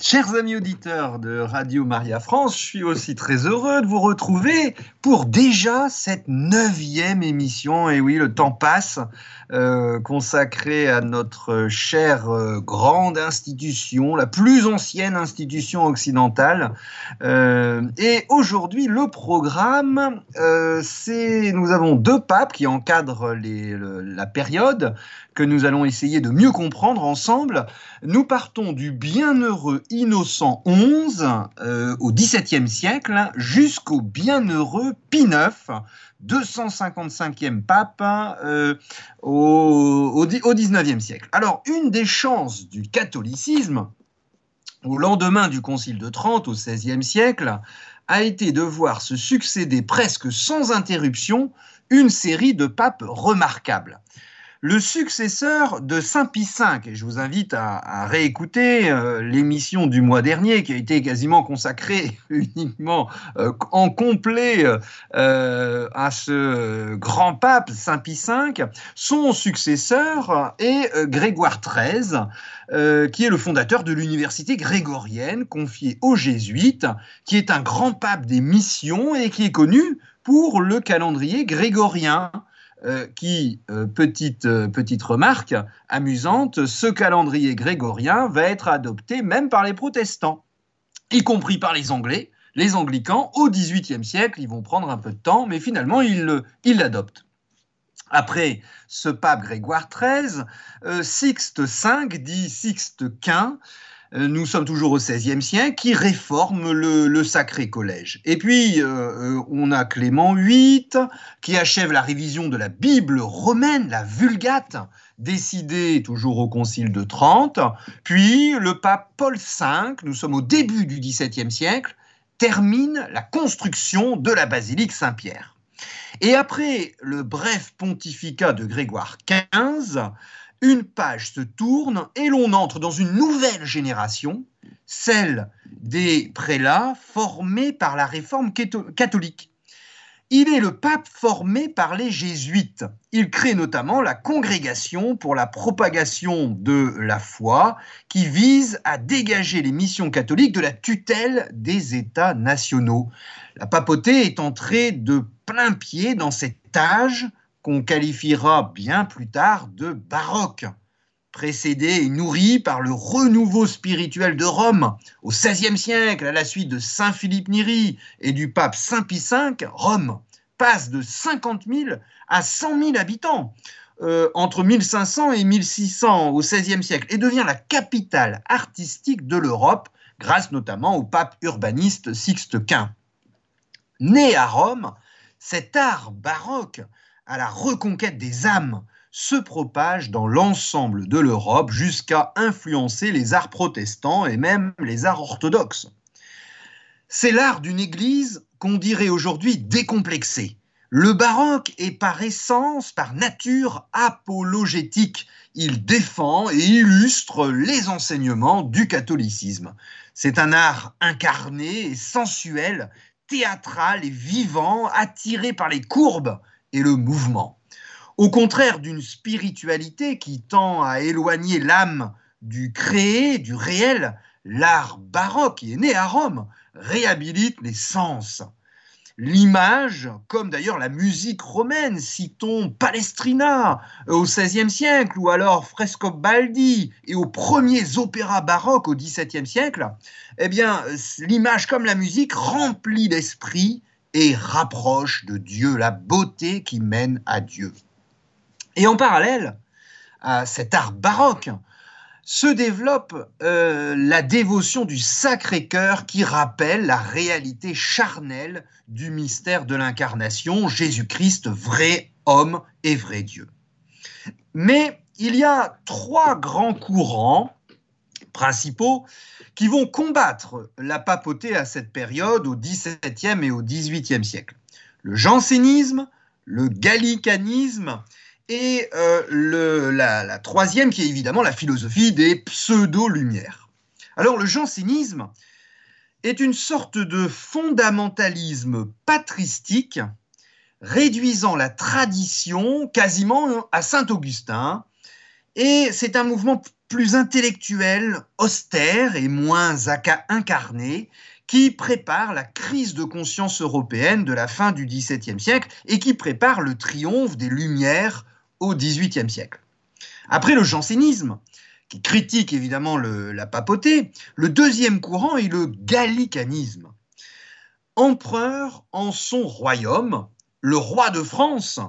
Chers amis auditeurs de Radio Maria France, je suis aussi très heureux de vous retrouver pour déjà cette neuvième émission. Et oui, le temps passe, euh, consacrée à notre chère euh, grande institution, la plus ancienne institution occidentale. Euh, et aujourd'hui, le programme, c'est nous avons deux papes qui encadrent la période que nous allons essayer de mieux comprendre ensemble. Nous partons du bienheureux Innocent XI euh, au XVIIe siècle jusqu'au bienheureux Pie IX, 255e pape euh, au, au, siècle. Alors, une des chances du catholicisme, au lendemain du Concile de Trente au XVIe siècle, a été de voir se succéder presque sans interruption une série de papes remarquables le successeur de Saint Pie V. Et je vous invite à, réécouter euh, l'émission du mois dernier qui a été quasiment consacrée uniquement euh, en complet euh, à ce grand pape Saint Pie V. Son successeur est Grégoire XIII, qui est le fondateur de l'université grégorienne confiée aux jésuites, qui est un grand pape des missions et qui est connu pour le calendrier grégorien. Euh, qui, euh, petite, euh, petite remarque amusante, ce calendrier grégorien va être adopté même par les protestants, y compris par les Anglais. Les anglicans, au XVIIIe siècle, ils vont prendre un peu de temps, mais finalement, ils l'adoptent. Après ce pape Grégoire XIII, Sixte V, dit Sixte Quint, nous sommes toujours au XVIe siècle, qui réforme le, le Sacré Collège. Et puis, euh, euh on a Clément VIII, qui achève la révision de la Bible romaine, la Vulgate, décidée toujours au Concile de Trente. Puis, le pape Paul V, nous sommes au début du XVIIe siècle, termine la construction de la basilique Saint-Pierre. Et après le bref pontificat de Grégoire XV, une page se tourne et l'on entre dans une nouvelle génération, celle des prélats formés par la réforme catholique. Il est le pape formé par les jésuites. Il crée notamment la congrégation pour la propagation de la foi qui vise à dégager les missions catholiques de la tutelle des États nationaux. La papauté est entrée de plein pied dans cet âge qu'on qualifiera bien plus tard de baroque, précédé et nourri par le renouveau spirituel de Rome. Au XVIe siècle, à la suite de Saint Philippe Neri et du pape Saint Pie V, Rome passe de 50 000 à 100 000 habitants. Euh, entre 1500 et 1600 au XVIe siècle et devient la capitale artistique de l'Europe grâce notamment au pape urbaniste Sixte Quint. Né à Rome, cet art baroque à la reconquête des âmes se propage dans l'ensemble de l'Europe jusqu'à influencer les arts protestants et même les arts orthodoxes. C'est l'art d'une église qu'on dirait aujourd'hui décomplexée. Le baroque est par essence, par nature, apologétique. Il défend et illustre les enseignements du catholicisme. C'est un art incarné et sensuel, théâtral et vivant, attiré par les courbes et le mouvement. Au contraire d'une spiritualité qui tend à éloigner l'âme du créé, du réel, l'art baroque, qui est né à Rome, réhabilite les sens. L'image, comme d'ailleurs la musique romaine, citons Palestrina au XVIe siècle, ou alors Frescobaldi et aux premiers opéras baroques au XVIIe siècle, eh bien, l'image comme la musique remplit l'esprit rapproche de Dieu, la beauté qui mène à Dieu. Et en parallèle à cet art baroque, se développe euh, la dévotion du Sacré-Cœur qui rappelle la réalité charnelle du mystère de l'incarnation, Jésus-Christ, vrai homme et vrai Dieu. Mais il y a trois grands courants principaux qui vont combattre la papauté à cette période au XVIIe et au XVIIIe siècle. Le jansénisme, le gallicanisme et euh, la, troisième qui est évidemment la philosophie des pseudo-lumières. Alors le jansénisme est une sorte de fondamentalisme patristique réduisant la tradition quasiment à Saint Augustin Et c'est un mouvement plus intellectuel, austère et moins incarné, qui prépare la crise de conscience européenne de la fin du XVIIe siècle et qui prépare le triomphe des Lumières au XVIIIe siècle. Après le jansénisme, qui critique évidemment la papauté, le deuxième courant est le gallicanisme. Empereur en son royaume, le roi de France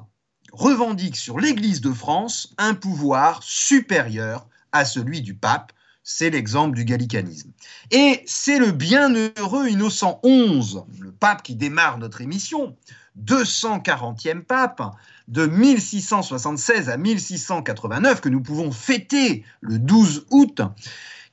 revendique sur l'Église de France un pouvoir supérieur à celui du pape. C'est l'exemple du gallicanisme. Et c'est le bienheureux Innocent XI, le pape qui démarre notre émission, 240e pape, de 1676 à 1689, que nous pouvons fêter le 12 août,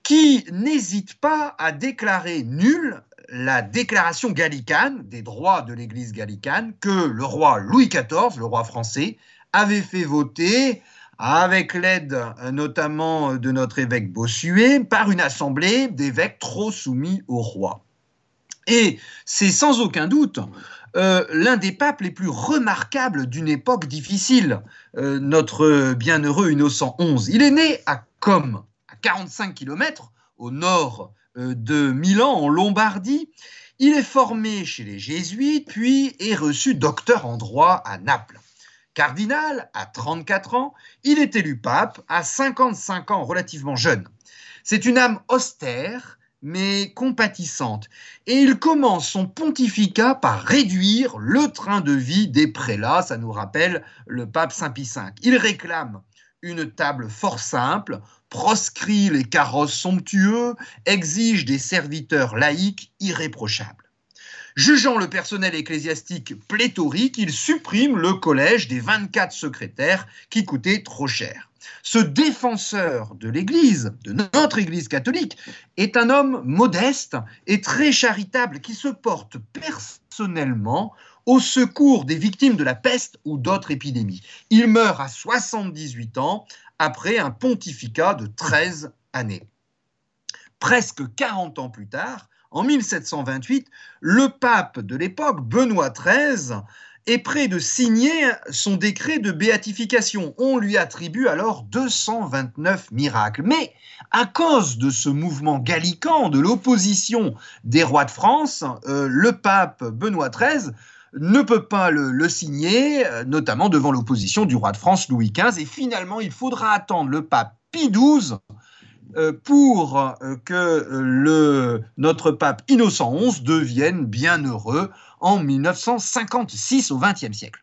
qui n'hésite pas à déclarer nulle la déclaration gallicane des droits de l'Église gallicane que le roi Louis XIV, le roi français, avait fait voter avec l'aide euh, notamment de notre évêque Bossuet, par une assemblée d'évêques trop soumis au roi. Et c'est sans aucun doute euh, l'un des papes les plus remarquables d'une époque difficile, euh, notre bienheureux Innocent XI. Il est né à Com, à 45 km au nord de Milan, en Lombardie. Il est formé chez les jésuites, puis est reçu docteur en droit à Naples. Cardinal à 34 ans, il est élu pape à 55 ans, relativement jeune. C'est une âme austère, mais compatissante, et il commence son pontificat par réduire le train de vie des prélats, ça nous rappelle le pape Saint Pie V. Il réclame une table fort simple, proscrit les carrosses somptueux, exige des serviteurs laïcs irréprochables. Jugeant le personnel ecclésiastique pléthorique, il supprime le collège des 24 secrétaires qui coûtait trop cher. Ce défenseur de l'Église, de notre Église catholique, est un homme modeste et très charitable qui se porte personnellement au secours des victimes de la peste ou d'autres épidémies. Il meurt à 78 ans après un pontificat de 13 années. Presque 40 ans plus tard, en 1728, le pape de l'époque, Benoît XIII, est prêt de signer son décret de béatification. On lui attribue alors 229 miracles. Mais à cause de ce mouvement gallican, de l'opposition des rois de France, euh, le pape Benoît XIII ne peut pas le, signer, euh, notamment devant l'opposition du roi de France Louis XV. Et finalement, il faudra attendre le pape Pie XII euh, pour euh, que notre pape Innocent XI devienne bienheureux en 1956 au XXe siècle.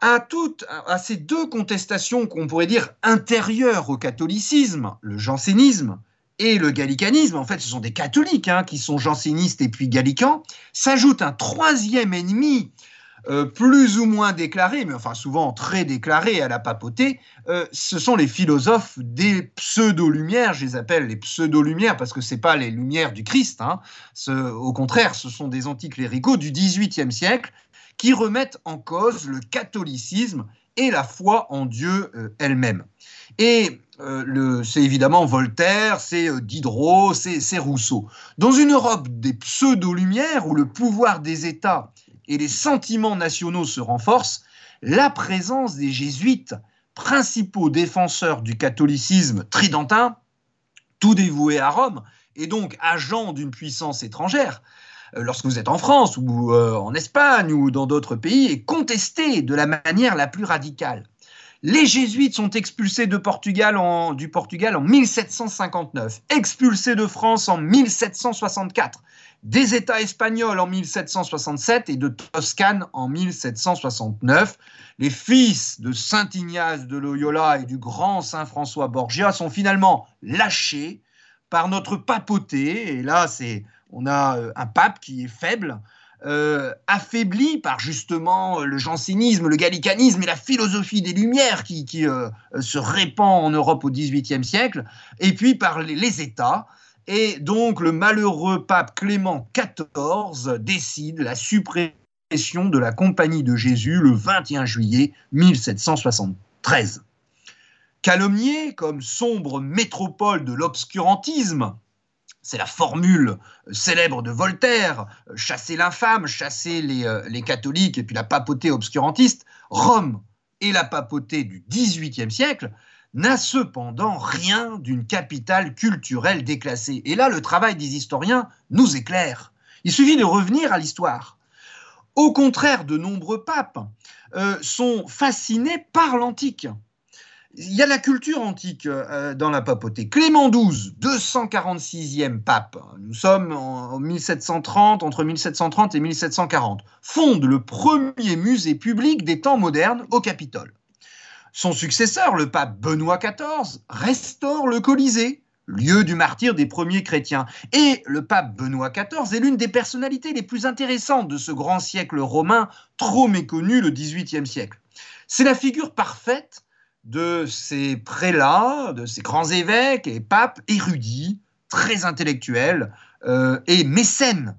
À, toutes, à ces deux contestations qu'on pourrait dire intérieures au catholicisme, le jansénisme et le gallicanisme, en fait ce sont des catholiques hein, qui sont jansénistes et puis gallicans, s'ajoute un troisième ennemi euh, plus ou moins déclarés, mais enfin souvent très déclarés à la papauté, euh, ce sont les philosophes des pseudo-lumières, je les appelle les pseudo-lumières parce que ce pas les lumières du Christ, hein. au contraire, ce sont des anticléricaux du XVIIIe siècle qui remettent en cause le catholicisme et la foi en Dieu euh, elle-même. Et c'est évidemment Voltaire, c'est Diderot, c'est Rousseau. Dans une Europe des pseudo-lumières où le pouvoir des États et les sentiments nationaux se renforcent, la présence des jésuites, principaux défenseurs du catholicisme tridentin, tout dévoués à Rome, et donc agents d'une puissance étrangère, euh, lorsque vous êtes en France ou euh, en Espagne ou dans d'autres pays, est contestée de la manière la plus radicale. Les jésuites sont expulsés du Portugal en 1759, expulsés de France en 1764, des États espagnols en 1767 et de Toscane en 1769. Les fils de Saint Ignace de Loyola et du grand Saint François Borgia sont finalement lâchés par notre papauté. Et là, c'est on a euh, un pape qui est faible, euh, affaibli par justement le jansénisme, le gallicanisme et la philosophie des Lumières qui, euh, se répand en Europe au XVIIIe siècle, et puis par les États et donc le malheureux pape Clément XIV décide la suppression de la Compagnie de Jésus le 21 juillet 1773. Calomnié comme sombre métropole de l'obscurantisme, c'est la formule célèbre de Voltaire, chasser l'infâme, chasser les, euh, les, catholiques et puis la papauté obscurantiste, Rome et la papauté du XVIIIe siècle n'a cependant rien d'une capitale culturelle déclassée. Et là, le travail des historiens nous éclaire. Il suffit de revenir à l'histoire. Au contraire, de nombreux papes euh, sont fascinés par l'antique. Il y a la culture antique euh, dans la papauté. Clément XII, 246e pape, nous sommes en 1730, entre 1730 et 1740, fonde le premier musée public des temps modernes au Capitole. Son successeur, le pape Benoît XIV, restaure le Colisée, lieu du martyr des premiers chrétiens. Et le pape Benoît XIV est l'une des personnalités les plus intéressantes de ce grand siècle romain, trop méconnu le XVIIIe siècle. C'est la figure parfaite de ces prélats, de ces grands évêques et papes érudits, très intellectuels euh, et mécènes,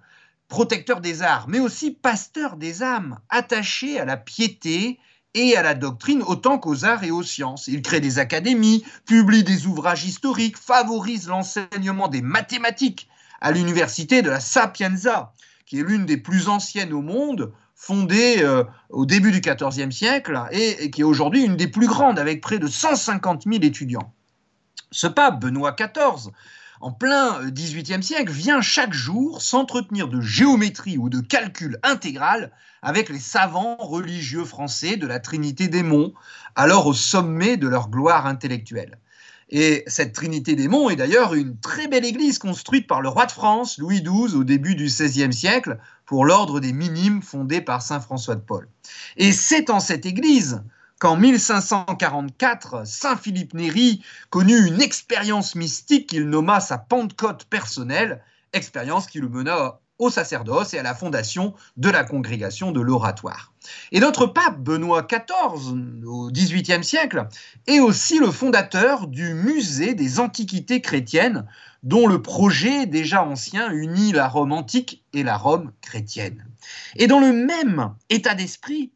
protecteurs des arts, mais aussi pasteurs des âmes, attachés à la piété et à la doctrine autant qu'aux arts et aux sciences. Il crée des académies, publie des ouvrages historiques, favorise l'enseignement des mathématiques à l'université de la Sapienza, qui est l'une des plus anciennes au monde, fondée euh, au début du XIVe siècle et, qui est aujourd'hui une des plus grandes, avec près de 150 000 étudiants. Ce pape, Benoît XIV, en plein XVIIIe siècle, vient chaque jour s'entretenir de géométrie ou de calcul intégral avec les savants religieux français de la Trinité des Monts, alors au sommet de leur gloire intellectuelle. Et cette Trinité des Monts est d'ailleurs une très belle église construite par le roi de France, Louis XII, au début du XVIe siècle, pour l'ordre des Minimes fondé par Saint François de Paul. Et c'est en cette église qu'en 1544, Saint Philippe Néri connut une expérience mystique qu'il nomma sa Pentecôte personnelle, expérience qui le mena au sacerdoce et à la fondation de la congrégation de l'oratoire. Et notre pape Benoît XIV, au XVIIIe siècle, est aussi le fondateur du musée des antiquités chrétiennes, dont le projet déjà ancien unit la Rome antique et la Rome chrétienne. Et dans le même état d'esprit,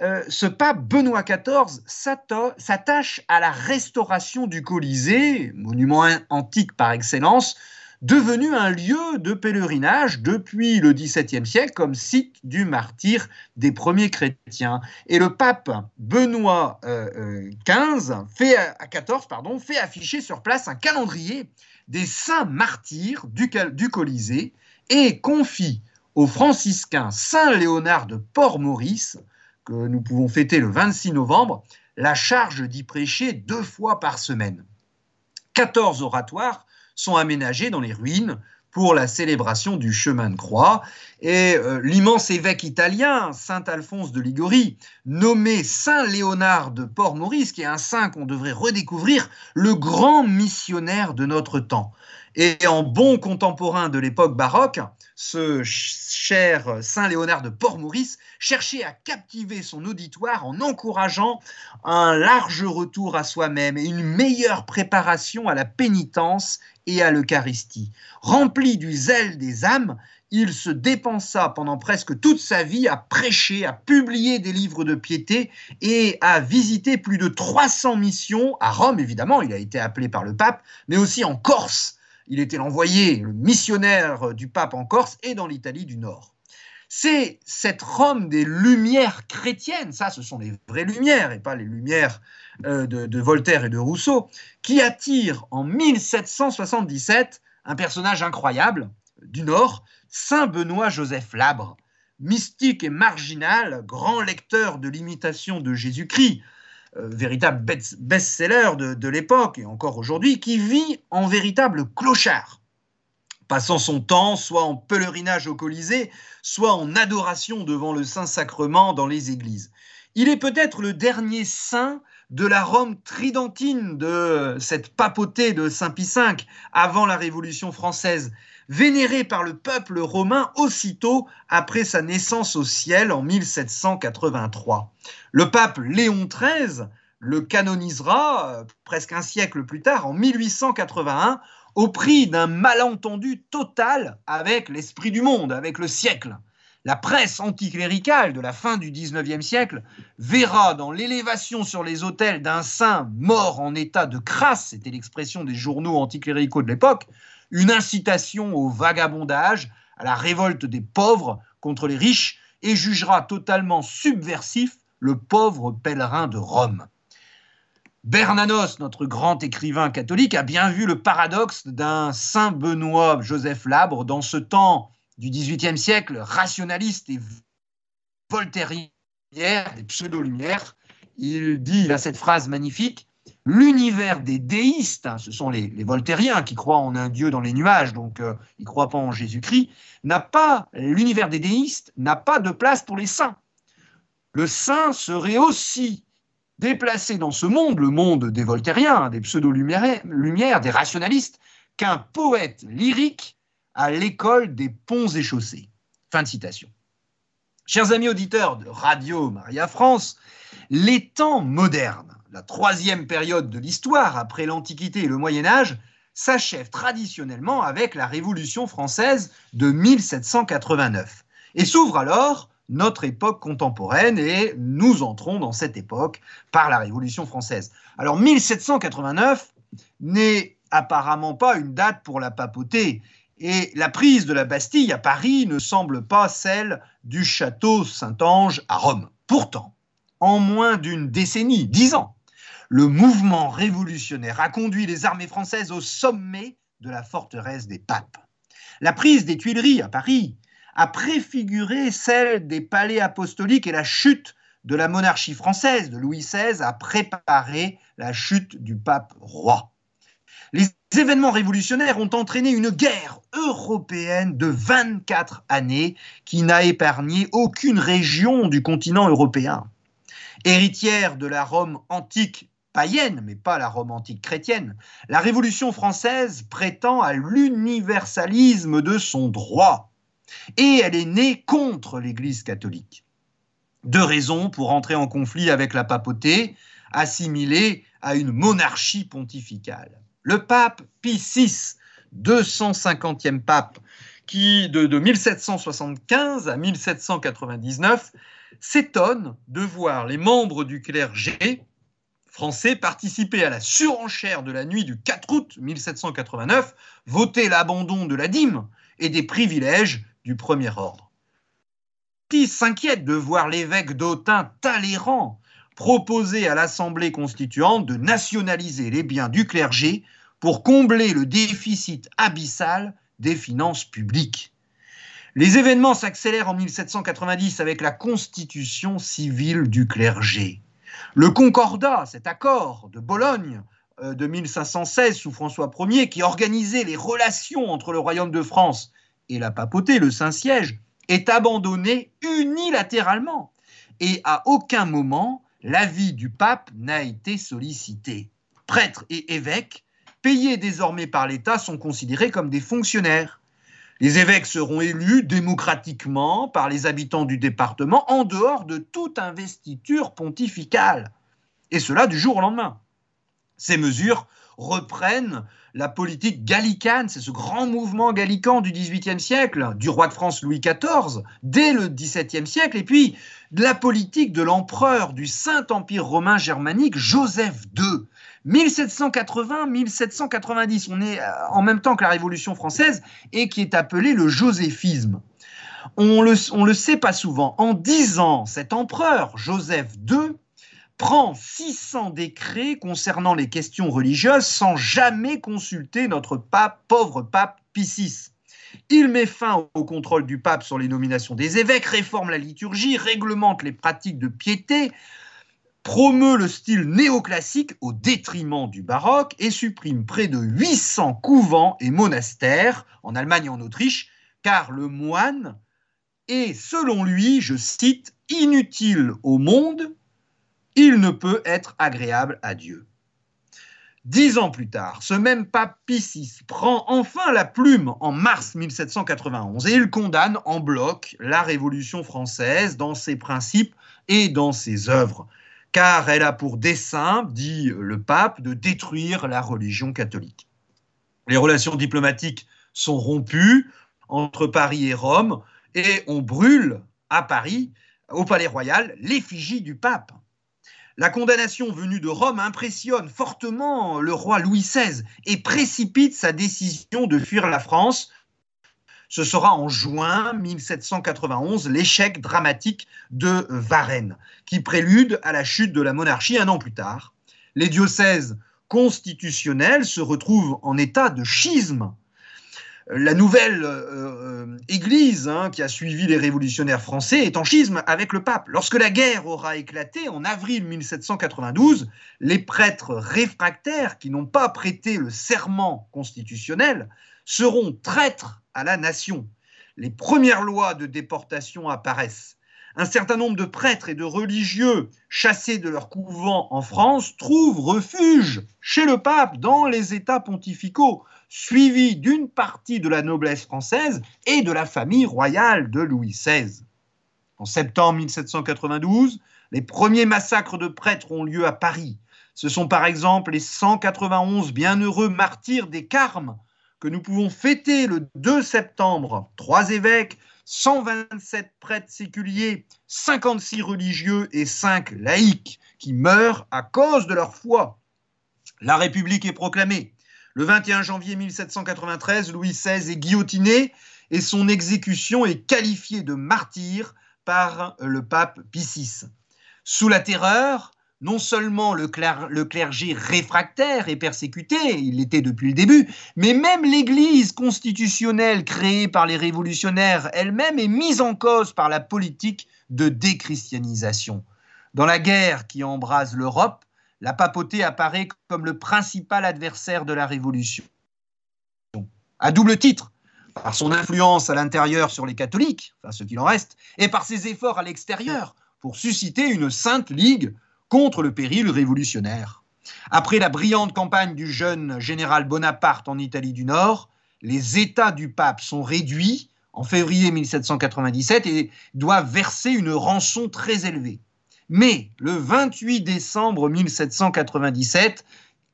euh, ce pape Benoît XIV s'attache à la restauration du Colisée, monument antique par excellence, devenu un lieu de pèlerinage depuis le XVIIe siècle comme site du martyr des premiers chrétiens. Et le pape Benoît XV, euh, euh, fait, à 14, pardon, fait afficher sur place un calendrier des saints martyrs du, du Colisée et confie au franciscain Saint Léonard de Port-Maurice, que nous pouvons fêter le 26 novembre, la charge d'y prêcher deux fois par semaine. 14 oratoires sont aménagés dans les ruines pour la célébration du chemin de croix. Et euh, l'immense évêque italien, Saint Alphonse de Liguori, nommé Saint Léonard de Port-Maurice, qui est un saint qu'on devrait redécouvrir, le grand missionnaire de notre temps. Et en bon contemporain de l'époque baroque, ce cher Saint Léonard de Port-Maurice cherchait à captiver son auditoire en encourageant un large retour à soi-même et une meilleure préparation à la pénitence et à l'Eucharistie. Rempli du zèle des âmes, il se dépensa pendant presque toute sa vie à prêcher, à publier des livres de piété et à visiter plus de 300 missions à Rome, évidemment, il a été appelé par le pape, mais aussi en Corse. Il était l'envoyé, le missionnaire du pape en Corse et dans l'Italie du Nord. C'est cette Rome des lumières chrétiennes, ça ce sont les vraies lumières et pas les lumières euh, de, Voltaire et de Rousseau, qui attire en 1777 un personnage incroyable du Nord, Saint Benoît Joseph Labre, mystique et marginal, grand lecteur de l'imitation de Jésus-Christ, euh, véritable best-seller de, de l'époque et encore aujourd'hui, qui vit en véritable clochard, passant son temps soit en pèlerinage au Colisée, soit en adoration devant le Saint-Sacrement dans les églises. Il est peut-être le dernier saint de la Rome tridentine, de cette papauté de Saint Pie V avant la Révolution française, vénéré par le peuple romain aussitôt après sa naissance au ciel en 1783. Le pape Léon XIII le canonisera euh, presque un siècle plus tard, en 1881, au prix d'un malentendu total avec l'esprit du monde, avec le siècle la presse anticléricale de la fin du XIXe siècle verra dans l'élévation sur les autels d'un saint mort en état de crasse, c'était l'expression des journaux anticléricaux de l'époque, une incitation au vagabondage, à la révolte des pauvres contre les riches, et jugera totalement subversif le pauvre pèlerin de Rome. Bernanos, notre grand écrivain catholique, a bien vu le paradoxe d'un Saint Benoît Joseph Labre dans ce temps du XVIIIe siècle rationaliste et voltairien des pseudo-lumières. Il dit, il a cette phrase magnifique L'univers des déistes, hein, ce sont les, voltairiens qui croient en un Dieu dans les nuages, donc euh, ils ne croient pas en Jésus-Christ, n'a pas, l'univers des déistes n'a pas de place pour les saints. Le saint serait aussi déplacé dans ce monde, le monde des voltairiens, des pseudo-lumières, des rationalistes, qu'un poète lyrique à l'école des ponts et chaussées. Fin de citation. Chers amis auditeurs de Radio Maria France, les temps modernes, la troisième période de l'histoire après l'Antiquité et le Moyen Âge, s'achève traditionnellement avec la Révolution française de 1789 et s'ouvre alors notre époque contemporaine et nous entrons dans cette époque par la Révolution française. Alors 1789 n'est apparemment pas une date pour la papauté et la prise de la Bastille à Paris ne semble pas celle du château Saint-Ange à Rome. Pourtant, en moins d'une décennie, dix ans, le mouvement révolutionnaire a conduit les armées françaises au sommet de la forteresse des papes. La prise des Tuileries à Paris a préfiguré celle des palais apostoliques et la chute de la monarchie française de Louis XVI a préparé la chute du pape roi. Les événements révolutionnaires ont entraîné une guerre européenne de 24 années qui n'a épargné aucune région du continent européen. Héritière de la Rome antique païenne, mais pas la Rome antique chrétienne, la Révolution française prétend à l'universalisme de son droit et elle est née contre l'Église catholique. Deux raisons pour entrer en conflit avec la papauté, assimilée à une monarchie pontificale. Le pape Pie VI, 250e pape, qui de, de 1775 à 1799 s'étonne de voir les membres du clergé français participer à la surenchère de la nuit du 4 août 1789, voter l'abandon de la dîme et des privilèges du premier ordre. Qui s'inquiète de voir l'évêque d'Autun Talleyrand proposer à l'Assemblée constituante de nationaliser les biens du clergé pour combler le déficit abyssal des finances publiques. Les événements s'accélèrent en 1790 avec la constitution civile du clergé. Le Concordat, cet accord de Bologne euh, de 1516 sous François Ier, qui organisait les relations entre le royaume de France et la papauté, le Saint-Siège, est abandonné unilatéralement. Et à aucun moment, l'avis du pape n'a été sollicité. Prêtres et évêques, payés désormais par l'État, sont considérés comme des fonctionnaires. Les évêques seront élus démocratiquement par les habitants du département en dehors de toute investiture pontificale. Et cela du jour au lendemain. Ces mesures reprennent la politique gallicane, c'est ce grand mouvement gallican du XVIIIe siècle, du roi de France Louis XIV, dès le XVIIe siècle, et puis la politique de l'empereur du Saint-Empire romain germanique Joseph II. 1780-1790, on est euh, en même temps que la Révolution française, et qui est appelé le joséphisme. On le, on le sait pas souvent. En dix ans, cet empereur, Joseph II, prend 600 décrets concernant les questions religieuses sans jamais consulter notre pape, pauvre pape Pie Il met fin au contrôle du pape sur les nominations des évêques, réforme la liturgie, réglemente les pratiques de piété, promeut le style néoclassique au détriment du baroque et supprime près de 800 couvents et monastères en Allemagne et en Autriche, car le moine est, selon lui, je cite, inutile au monde il ne peut être agréable à Dieu. Dix ans plus tard, ce même pape Pie prend enfin la plume en mars 1791 et il condamne en bloc la Révolution française dans ses principes et dans ses œuvres, car elle a pour dessein, dit le pape, de détruire la religion catholique. Les relations diplomatiques sont rompues entre Paris et Rome et on brûle à Paris, au Palais Royal, l'effigie du pape. La condamnation venue de Rome impressionne fortement le roi Louis XVI et précipite sa décision de fuir la France. Ce sera en juin 1791 l'échec dramatique de Varennes, qui prélude à la chute de la monarchie un an plus tard. Les diocèses constitutionnels se retrouvent en état de schisme la nouvelle euh, Église hein, qui a suivi les révolutionnaires français est en schisme avec le pape. Lorsque la guerre aura éclaté en avril 1792, les prêtres réfractaires qui n'ont pas prêté le serment constitutionnel seront traîtres à la nation. Les premières lois de déportation apparaissent. Un certain nombre de prêtres et de religieux chassés de leur couvent en France trouvent refuge chez le pape dans les États pontificaux suivi d'une partie de la noblesse française et de la famille royale de Louis XVI. En septembre 1792, les premiers massacres de prêtres ont lieu à Paris. Ce sont par exemple les 191 bienheureux martyrs des Carmes que nous pouvons fêter le 2 septembre. Trois évêques, 127 prêtres séculiers, 56 religieux et 5 laïcs qui meurent à cause de leur foi. La République est proclamée. Le 21 janvier 1793, Louis XVI est guillotiné et son exécution est qualifiée de martyr par le pape Pie VI. Sous la terreur, non seulement le, clergé réfractaire est persécuté, il l'était depuis le début, mais même l'Église constitutionnelle créée par les révolutionnaires elle-même est mise en cause par la politique de déchristianisation. Dans la guerre qui embrase l'Europe, la papauté apparaît comme le principal adversaire de la Révolution. À double titre, par son influence à l'intérieur sur les catholiques, enfin ce qu'il en reste, et par ses efforts à l'extérieur pour susciter une sainte ligue contre le péril révolutionnaire. Après la brillante campagne du jeune général Bonaparte en Italie du Nord, les États du pape sont réduits en février 1797 et doivent verser une rançon très élevée. Mais le 28 décembre 1797,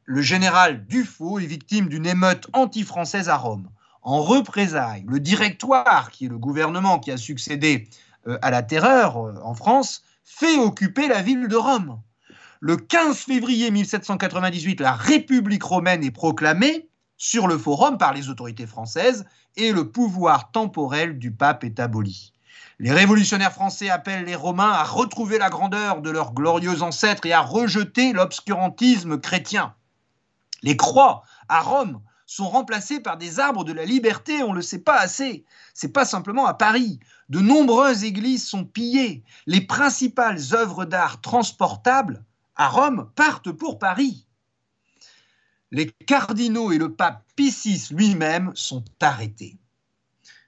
le général Dufaux est victime d'une émeute anti-française à Rome. En représailles, le directoire, qui est le gouvernement qui a succédé euh, à la terreur euh, en France, fait occuper la ville de Rome. Le 15 février 1798, la République romaine est proclamée sur le forum par les autorités françaises et le pouvoir temporel du pape est aboli. Les révolutionnaires français appellent les Romains à retrouver la grandeur de leurs glorieux ancêtres et à rejeter l'obscurantisme chrétien. Les croix à Rome sont remplacées par des arbres de la liberté, on ne le sait pas assez. C'est pas simplement à Paris. De nombreuses églises sont pillées. Les principales œuvres d'art transportables à Rome partent pour Paris. Les cardinaux et le pape Pie lui-même sont arrêtés.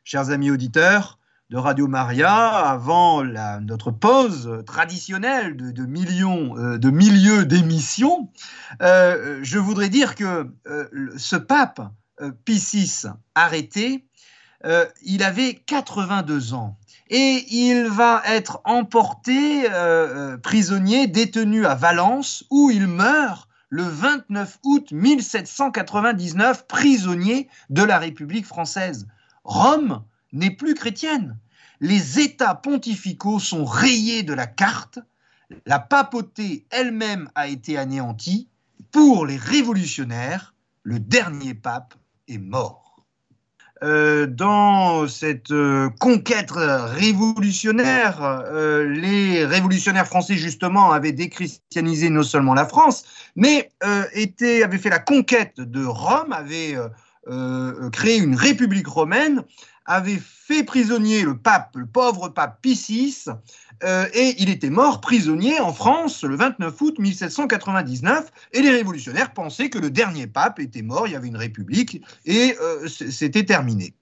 Chers amis auditeurs, de Radio Maria avant notre pause traditionnelle de, millions euh, milieux d'émissions, euh, je voudrais dire que euh, ce pape Pie VI arrêté, il avait 82 ans et il va être emporté prisonnier, détenu à Valence, où il meurt le 29 août 1799, prisonnier de la République française. Rome n'est plus chrétienne. Les États pontificaux sont rayés de la carte. La papauté elle-même a été anéantie. Pour les révolutionnaires, le dernier pape est mort. Euh, dans cette euh, conquête révolutionnaire, euh, les révolutionnaires français justement avaient déchristianisé non seulement la France, mais avaient fait la conquête de Rome, avaient créé une république romaine avait fait prisonnier le pape, le pauvre pape Pie VI, euh, et il était mort prisonnier en France le 29 août 1799, et les révolutionnaires pensaient que le dernier pape était mort, il y avait une république, et euh, c'était terminé.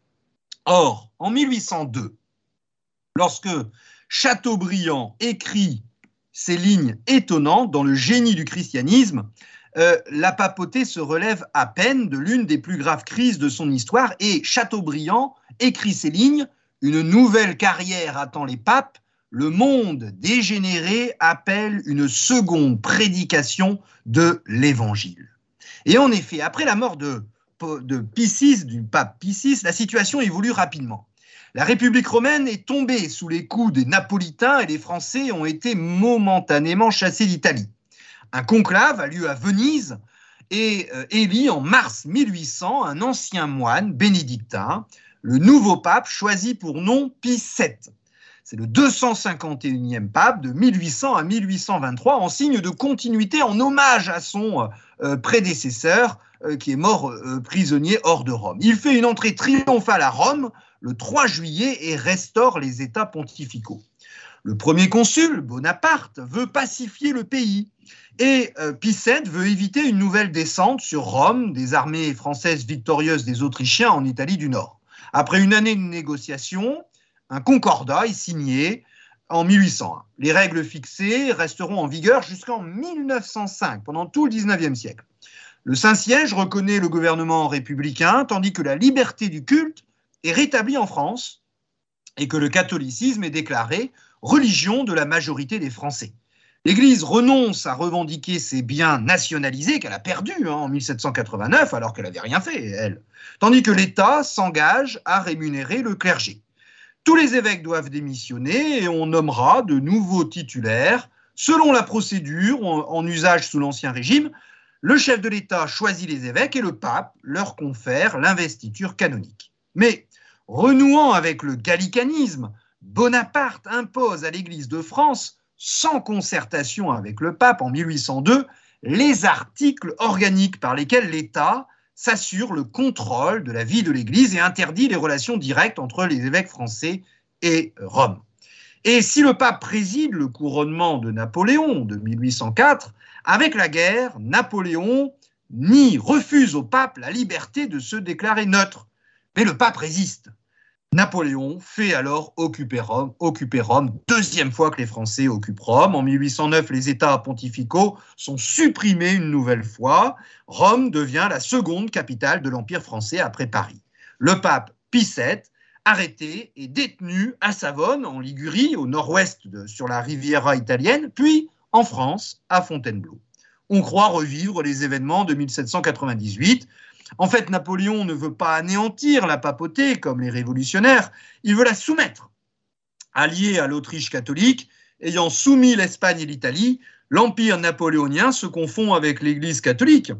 Or, en 1802, lorsque Chateaubriand écrit ces lignes étonnantes dans le génie du christianisme, euh, la papauté se relève à peine de l'une des plus graves crises de son histoire et Chateaubriand écrit ces lignes Une nouvelle carrière attend les papes. Le monde dégénéré appelle une seconde prédication de l'Évangile. Et en effet, après la mort de, de Piscis, du pape Piscis, la situation évolue rapidement. La République romaine est tombée sous les coups des Napolitains et les Français ont été momentanément chassés d'Italie. Un conclave a lieu à Venise et euh, élit en mars 1800 un ancien moine bénédictin le nouveau pape choisit pour nom Pie VII. C'est le 251e pape de 1800 à 1823 en signe de continuité, en hommage à son euh, prédécesseur euh, qui est mort prisonnier hors de Rome. Il fait une entrée triomphale à Rome le 3 juillet et restaure les États pontificaux. Le premier consul, Bonaparte, veut pacifier le pays et Picette veut éviter une nouvelle descente sur Rome des armées françaises victorieuses des Autrichiens en Italie du Nord. Après une année de négociations, un concordat est signé en 1801. Les règles fixées resteront en vigueur jusqu'en 1905, pendant tout le 19e siècle. Le Saint-Siège reconnaît le gouvernement républicain, tandis que la liberté du culte est rétablie en France et que le catholicisme est déclaré religion de la majorité des Français. L'Église renonce à revendiquer ses biens nationalisés qu'elle a perdus hein, en 1789 alors qu'elle n'avait rien fait, elle, tandis que l'État s'engage à rémunérer le clergé. Tous les évêques doivent démissionner et on nommera de nouveaux titulaires selon la procédure en, usage sous l'Ancien Régime. Le chef de l'État choisit les évêques et le pape leur confère l'investiture canonique. Mais renouant avec le gallicanisme, Bonaparte impose à l'Église de France, sans concertation avec le pape en 1802, les articles organiques par lesquels l'État s'assure le contrôle de la vie de l'Église et interdit les relations directes entre les évêques français et Rome. Et si le pape préside le couronnement de Napoléon de 1804, avec la guerre, Napoléon nie, refuse au pape la liberté de se déclarer neutre. Mais le pape résiste. Napoléon fait alors occuper Rome, occuper Rome, deuxième fois que les Français occupent Rome. En 1809, les États pontificaux sont supprimés une nouvelle fois. Rome devient la seconde capitale de l'Empire français après Paris. Le pape Pie VII, arrêté et détenu à Savone, en Ligurie, au nord-ouest sur la Riviera italienne, puis en France, à Fontainebleau. On croit revivre les événements de 1798 en fait, Napoléon ne veut pas anéantir la papauté comme les révolutionnaires, il veut la soumettre. Allié à l'Autriche catholique, ayant soumis l'Espagne et l'Italie, l'empire napoléonien se confond avec l'Église catholique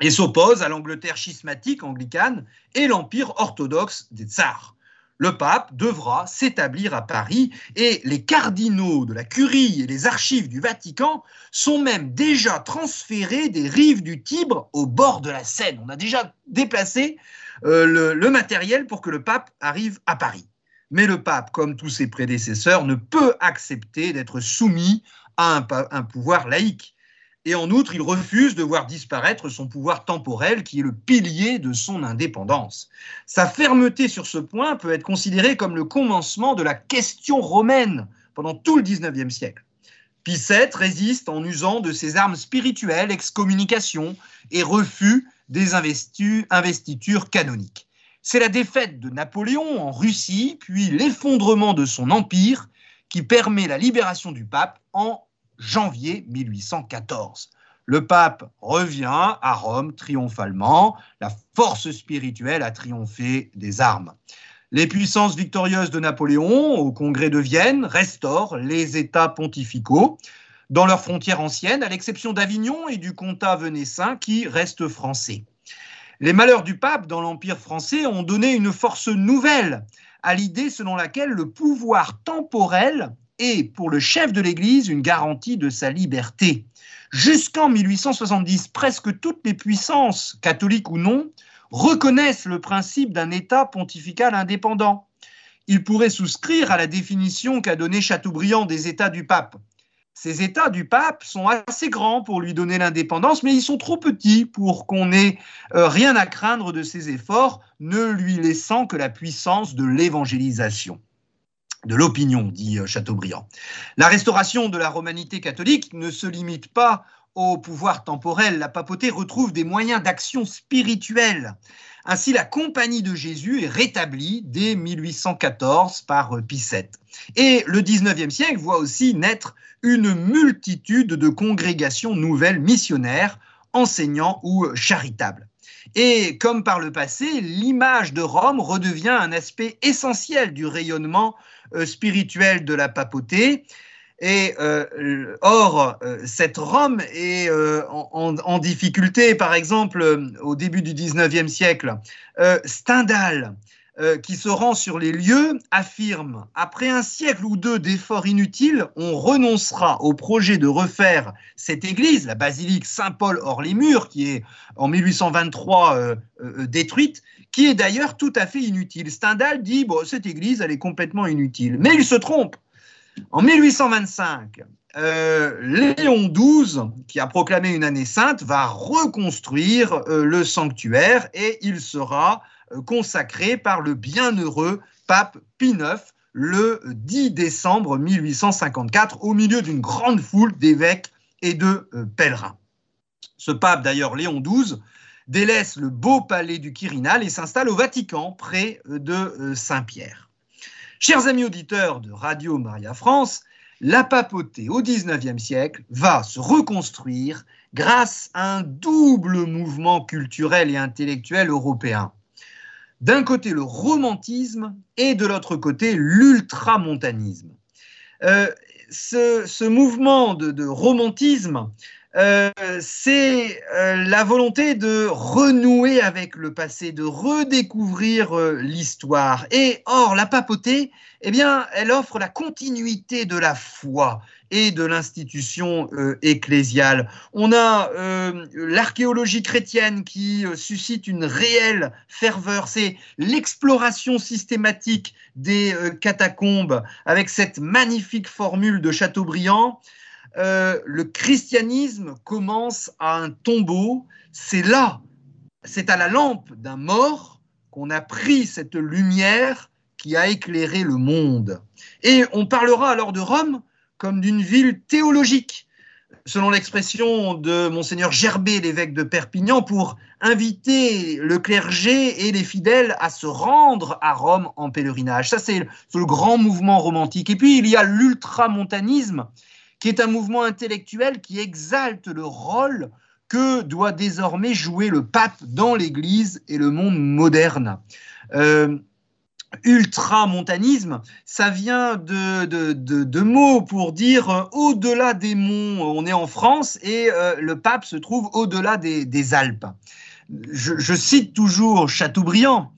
et s'oppose à l'Angleterre schismatique anglicane et l'empire orthodoxe des tsars le pape devra s'établir à Paris et les cardinaux de la curie et les archives du Vatican sont même déjà transférés des rives du Tibre au bord de la Seine. On a déjà déplacé euh, le, matériel pour que le pape arrive à Paris. Mais le pape, comme tous ses prédécesseurs, ne peut accepter d'être soumis à un pouvoir laïque. Et en outre, il refuse de voir disparaître son pouvoir temporel qui est le pilier de son indépendance. Sa fermeté sur ce point peut être considérée comme le commencement de la question romaine pendant tout le XIXe siècle. Pie VII résiste en usant de ses armes spirituelles, excommunication et refus des investitures canoniques. C'est la défaite de Napoléon en Russie, puis l'effondrement de son empire qui permet la libération du pape en janvier 1814. Le pape revient à Rome triomphalement, la force spirituelle a triomphé des armes. Les puissances victorieuses de Napoléon au congrès de Vienne restaurent les États pontificaux dans leurs frontières anciennes, à l'exception d'Avignon et du comtat venessin qui restent français. Les malheurs du pape dans l'Empire français ont donné une force nouvelle à l'idée selon laquelle le pouvoir temporel est pour le chef de l'Église une garantie de sa liberté. Jusqu'en 1870, presque toutes les puissances, catholiques ou non, reconnaissent le principe d'un État pontifical indépendant. Ils pourraient souscrire à la définition qu'a donnée Chateaubriand des États du pape. Ces États du pape sont assez grands pour lui donner l'indépendance, mais ils sont trop petits pour qu'on n'ait euh, rien à craindre de ses efforts, ne lui laissant que la puissance de l'évangélisation de l'opinion, dit euh, Chateaubriand. La restauration de la romanité catholique ne se limite pas au pouvoir temporel. La papauté retrouve des moyens d'action spirituelle. Ainsi, la compagnie de Jésus est rétablie dès 1814 par euh, Pie. Et le 19e siècle voit aussi naître une multitude de congrégations nouvelles missionnaires, enseignants ou charitables. Et comme par le passé, l'image de Rome redevient un aspect essentiel du rayonnement euh, spirituel de la papauté. Et euh, or, euh, cette Rome est en, difficulté. Par exemple, au début du 19e siècle, Stendhal qui se rend sur les lieux, affirme Après un siècle ou deux d'efforts inutiles, on renoncera au projet de refaire cette église, la basilique Saint-Paul hors les murs, qui est en 1823 euh, euh, détruite, qui est d'ailleurs tout à fait inutile. Stendhal dit bon, cette église, elle est complètement inutile. Mais il se trompe. En 1825, Léon XII, qui a proclamé une année sainte, va reconstruire le sanctuaire et il sera euh, consacré par le bienheureux pape Pie IX le 10 décembre 1854 au milieu d'une grande foule d'évêques et de euh, pèlerins. Ce pape, d'ailleurs Léon XII, délaisse le beau palais du Quirinal et s'installe au Vatican, près euh, de Saint-Pierre. Chers amis auditeurs de Radio Maria France, la papauté au XIXe siècle va se reconstruire grâce à un double mouvement culturel et intellectuel européen d'un côté le romantisme et de l'autre côté l'ultramontanisme. Euh, ce, mouvement de, romantisme, euh, c'est euh, la volonté de renouer avec le passé, de redécouvrir l'histoire. Et or, la papauté, eh bien, elle offre la continuité de la foi et de l'institution euh, ecclésiale. On a euh, l'archéologie chrétienne qui euh, suscite une réelle ferveur. C'est l'exploration systématique des catacombes avec cette magnifique formule de Chateaubriand. Le christianisme commence à un tombeau. C'est là, c'est à la lampe d'un mort qu'on a pris cette lumière qui a éclairé le monde. Et on parlera alors de Rome comme d'une ville théologique, selon l'expression de monseigneur Gerbet, l'évêque de Perpignan, pour inviter le clergé et les fidèles à se rendre à Rome en pèlerinage. Ça, c'est le grand mouvement romantique. Et puis, il y a l'ultramontanisme, qui est un mouvement intellectuel qui exalte le rôle que doit désormais jouer le pape dans l'Église et le monde moderne. Euh, ultramontanisme, ça vient de, mots pour dire euh, au-delà des monts, on est en France et euh, le pape se trouve au-delà des, Alpes. Je, cite toujours Chateaubriand,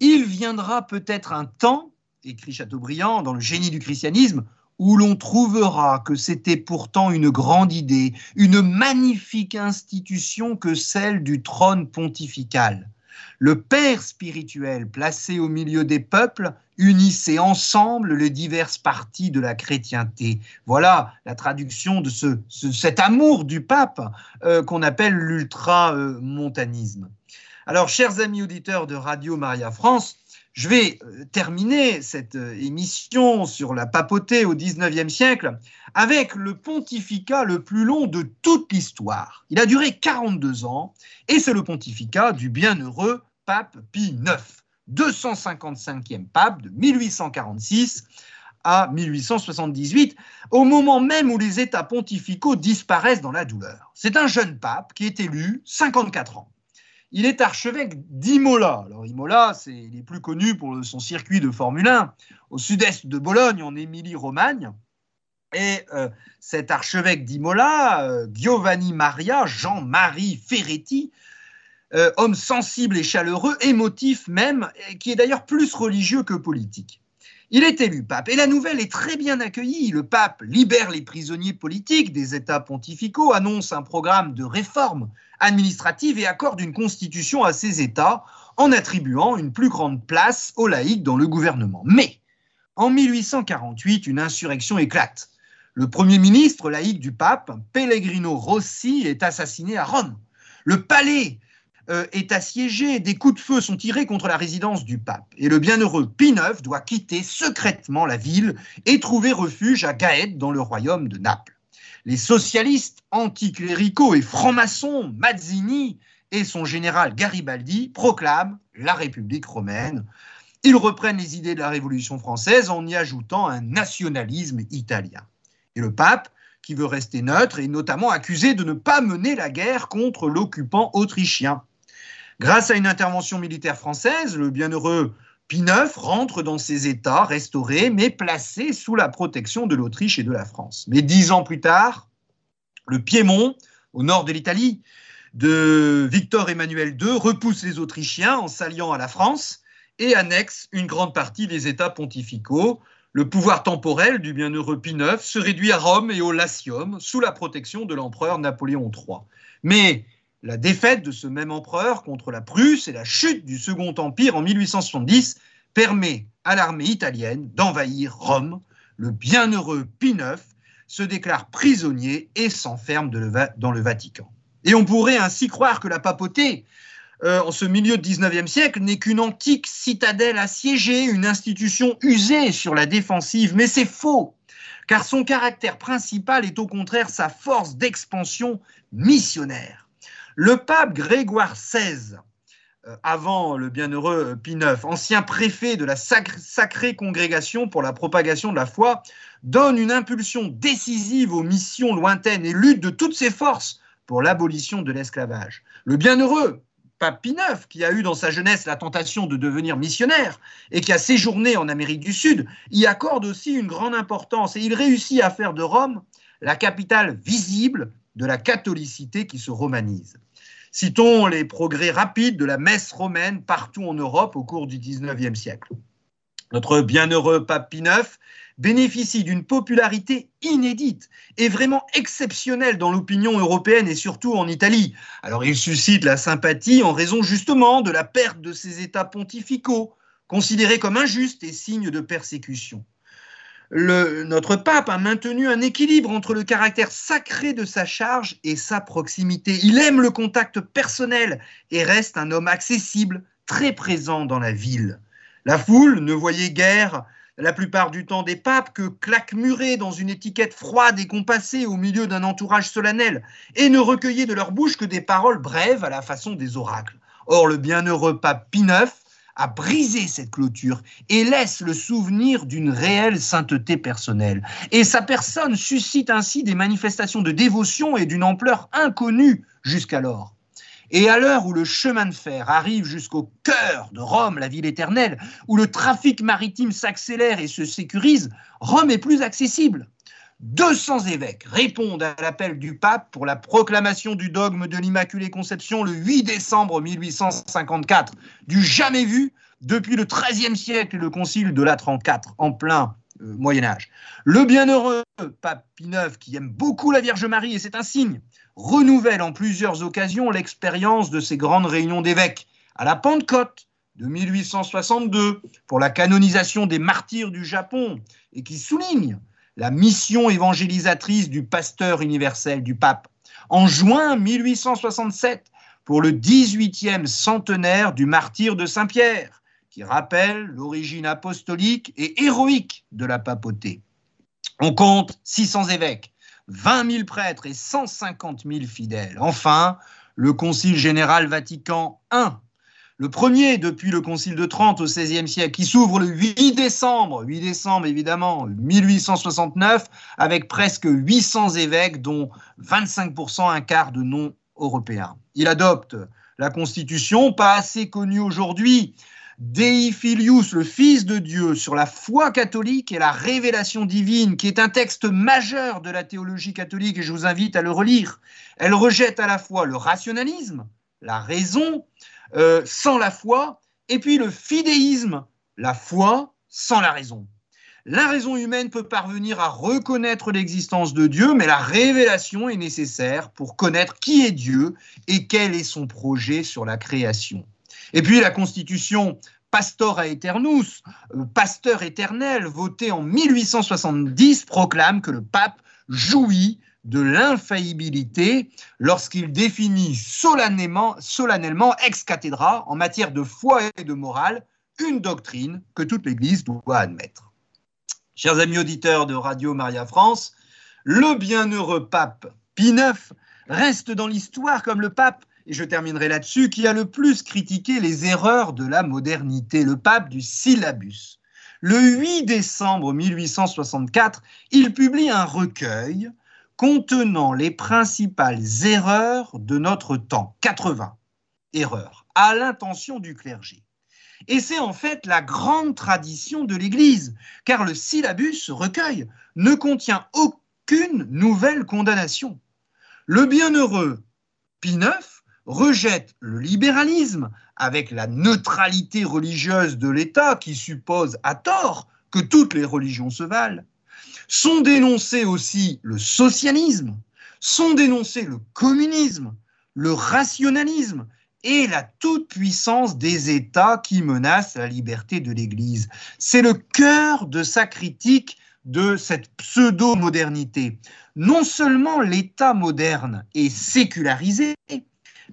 il viendra peut-être un temps, écrit Chateaubriand dans le génie du christianisme, où l'on trouvera que c'était pourtant une grande idée, une magnifique institution que celle du trône pontifical. Le Père spirituel, placé au milieu des peuples, unissait ensemble les diverses parties de la chrétienté. Voilà la traduction de ce, cet amour du pape euh, qu'on appelle l'ultramontanisme. Alors, chers amis auditeurs de Radio Maria France, je vais euh, terminer cette euh, émission sur la papauté au XIXe siècle avec le pontificat le plus long de toute l'histoire. Il a duré 42 ans et c'est le pontificat du bienheureux pape Pie IX, 255e pape de 1846 à 1878, au moment même où les États pontificaux disparaissent dans la douleur. C'est un jeune pape qui est élu 54 ans. Il est archevêque d'Imola. Alors Imola, c'est, il est plus connu pour son circuit de Formule 1 au sud-est de Bologne, en Émilie-Romagne. Et euh, cet archevêque d'Imola, euh, Giovanni Maria, Jean-Marie Ferretti, euh, homme sensible et chaleureux, émotif même, qui est d'ailleurs plus religieux que politique. Il est élu pape et la nouvelle est très bien accueillie. Le pape libère les prisonniers politiques des États pontificaux, annonce un programme de réforme administrative et accorde une constitution à ces États en attribuant une plus grande place aux laïcs dans le gouvernement. Mais en 1848, une insurrection éclate. Le premier ministre laïque du pape, Pellegrino Rossi, est assassiné à Rome. Le palais euh, est assiégé, des coups de feu sont tirés contre la résidence du pape. Et le bienheureux Pie IX doit quitter secrètement la ville et trouver refuge à Gaète dans le royaume de Naples. Les socialistes anticléricaux et francs-maçons, Mazzini et son général Garibaldi, proclament la République romaine. Ils reprennent les idées de la Révolution française en y ajoutant un nationalisme italien. Et le pape, qui veut rester neutre, est notamment accusé de ne pas mener la guerre contre l'occupant autrichien. Grâce à une intervention militaire française, le bienheureux Pie IX rentre dans ses États restaurés, mais placés sous la protection de l'Autriche et de la France. Mais dix ans plus tard, le Piémont, au nord de l'Italie, de Victor Emmanuel II, repousse les Autrichiens en s'alliant à la France et annexe une grande partie des États pontificaux. Le pouvoir temporel du bienheureux Pie IX se réduit à Rome et au Latium sous la protection de l'empereur Napoléon III. Mais la défaite de ce même empereur contre la Prusse et la chute du Second Empire en 1870 permet à l'armée italienne d'envahir Rome. Le bienheureux Pie IX se déclare prisonnier et s'enferme dans le Vatican. Et on pourrait ainsi croire que la papauté, euh, en ce milieu de 19e siècle, n'est qu'une antique citadelle assiégée, une institution usée sur la défensive, mais c'est faux, car son caractère principal est au contraire sa force d'expansion missionnaire. Le pape Grégoire XVI, euh, avant le bienheureux Pie IX, ancien préfet de la sacrée congrégation pour la propagation de la foi, donne une impulsion décisive aux missions lointaines et lutte de toutes ses forces pour l'abolition de l'esclavage. Le bienheureux pape Pie IX, qui a eu dans sa jeunesse la tentation de devenir missionnaire et qui a séjourné en Amérique du Sud, y accorde aussi une grande importance et il réussit à faire de Rome la capitale visible de la catholicité qui se romanise. Citons les progrès rapides de la messe romaine partout en Europe au cours du XIXe siècle. Notre bienheureux pape Pie IX bénéficie d'une popularité inédite et vraiment exceptionnelle dans l'opinion européenne et surtout en Italie. Alors il suscite la sympathie en raison justement de la perte de ses États pontificaux, considérés comme injustes et signes de persécution notre pape a maintenu un équilibre entre le caractère sacré de sa charge et sa proximité. Il aime le contact personnel et reste un homme accessible, très présent dans la ville. La foule ne voyait guère la plupart du temps des papes que claquemurés dans une étiquette froide et compassée au milieu d'un entourage solennel, et ne recueillait de leur bouche que des paroles brèves à la façon des oracles. Or, le bienheureux pape Pie à briser cette clôture et laisse le souvenir d'une réelle sainteté personnelle. Et sa personne suscite ainsi des manifestations de dévotion et d'une ampleur inconnue jusqu'alors. Et à l'heure où le chemin de fer arrive jusqu'au cœur de Rome, la ville éternelle, où le trafic maritime s'accélère et se sécurise, Rome est plus accessible. 200 évêques répondent à l'appel du pape pour la proclamation du dogme de l'Immaculée Conception le 8 décembre 1854, du jamais vu depuis le XIIIe siècle le concile de la 34, en plein euh, Moyen Âge. Le bienheureux pape Pie IX, qui aime beaucoup la Vierge Marie, et c'est un signe, renouvelle en plusieurs occasions l'expérience de ces grandes réunions d'évêques. À la Pentecôte de 1862, pour la canonisation des martyrs du Japon, et qui souligne la mission évangélisatrice du pasteur universel du pape. En juin 1867, pour le 18e centenaire du martyr de Saint-Pierre, qui rappelle l'origine apostolique et héroïque de la papauté. On compte 600 évêques, 20 000 prêtres et 150 000 fidèles. Enfin, le Concile général Vatican I le premier depuis le Concile de Trente au XVIe siècle, qui s'ouvre le 8 décembre, 8 décembre évidemment, 1869, avec presque 800 évêques, dont 25% un quart de non-européens. Il adopte la Constitution, pas assez connue aujourd'hui, Dei Filius, le Fils de Dieu, sur la foi catholique et la révélation divine, qui est un texte majeur de la théologie catholique, et je vous invite à le relire. Elle rejette à la fois le rationalisme, la raison, euh, sans la foi, et puis le fidéisme, la foi sans la raison. La raison humaine peut parvenir à reconnaître l'existence de Dieu, mais la révélation est nécessaire pour connaître qui est Dieu et quel est son projet sur la création. Et puis la constitution Pastora Eternus, euh, pasteur éternel, votée en 1870, proclame que le pape jouit de l'infaillibilité lorsqu'il définit solennellement, solennellement ex cathedra en matière de foi et de morale une doctrine que toute l'Église doit admettre. Chers amis auditeurs de Radio Maria France, le bienheureux pape Pie IX reste dans l'histoire comme le pape, et je terminerai là-dessus, qui a le plus critiqué les erreurs de la modernité, le pape du syllabus. Le 8 décembre 1864, il publie un recueil contenant les principales erreurs de notre temps. 80 erreurs à l'intention du clergé. Et c'est en fait la grande tradition de l'Église, car le syllabus, recueil, ne contient aucune nouvelle condamnation. Le bienheureux Pie IX rejette le libéralisme avec la neutralité religieuse de l'État qui suppose à tort que toutes les religions se valent, sont dénoncés aussi le socialisme, sont dénoncés le communisme, le rationalisme et la toute-puissance des États qui menacent la liberté de l'Église. C'est le cœur de sa critique de cette pseudo-modernité. Non seulement l'État moderne est sécularisé,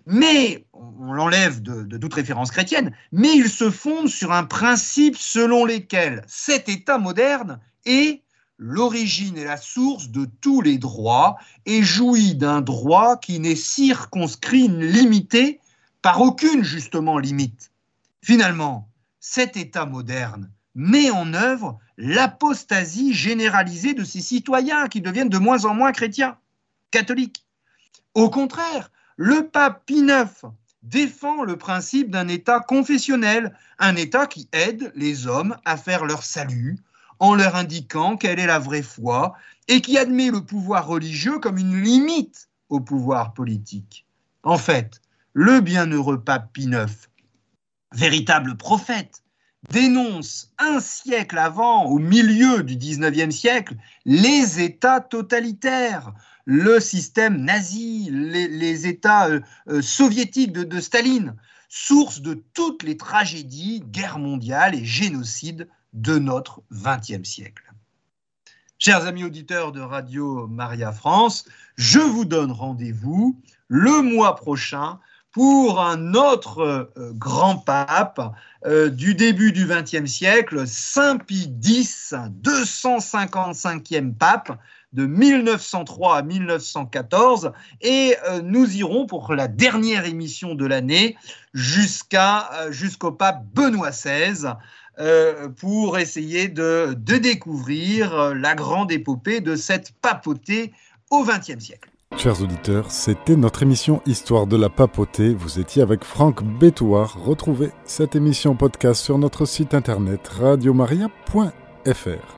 mais on l'enlève de, de, toute référence chrétienne, mais il se fonde sur un principe selon lequel cet État moderne est l'origine et la source de tous les droits et jouit d'un droit qui n'est circonscrit, limité par aucune justement limite. Finalement, cet État moderne met en œuvre l'apostasie généralisée de ses citoyens qui deviennent de moins en moins chrétiens, catholiques. Au contraire, le pape Pie IX défend le principe d'un État confessionnel, un État qui aide les hommes à faire leur salut, en leur indiquant quelle est la vraie foi et qui admet le pouvoir religieux comme une limite au pouvoir politique. En fait, le bienheureux pape Pie IX, véritable prophète, dénonce un siècle avant, au milieu du XIXe siècle, les États totalitaires, le système nazi, les, États euh, euh, soviétiques de, de Staline, source de toutes les tragédies, guerres mondiales et génocides de notre XXe siècle. Chers amis auditeurs de Radio Maria France, je vous donne rendez-vous le mois prochain pour un autre euh, grand pape euh, du début du XXe siècle, Saint Pie X, 255e pape de 1903 à 1914 et euh, nous irons pour la dernière émission de l'année jusqu'au pape Benoît XVI euh, pour essayer de, découvrir euh, la grande épopée de cette papauté au XXe siècle. Chers auditeurs, c'était notre émission Histoire de la papauté. Vous étiez avec Franck Bétouard. Retrouvez cette émission podcast sur notre site internet radiomaria.fr.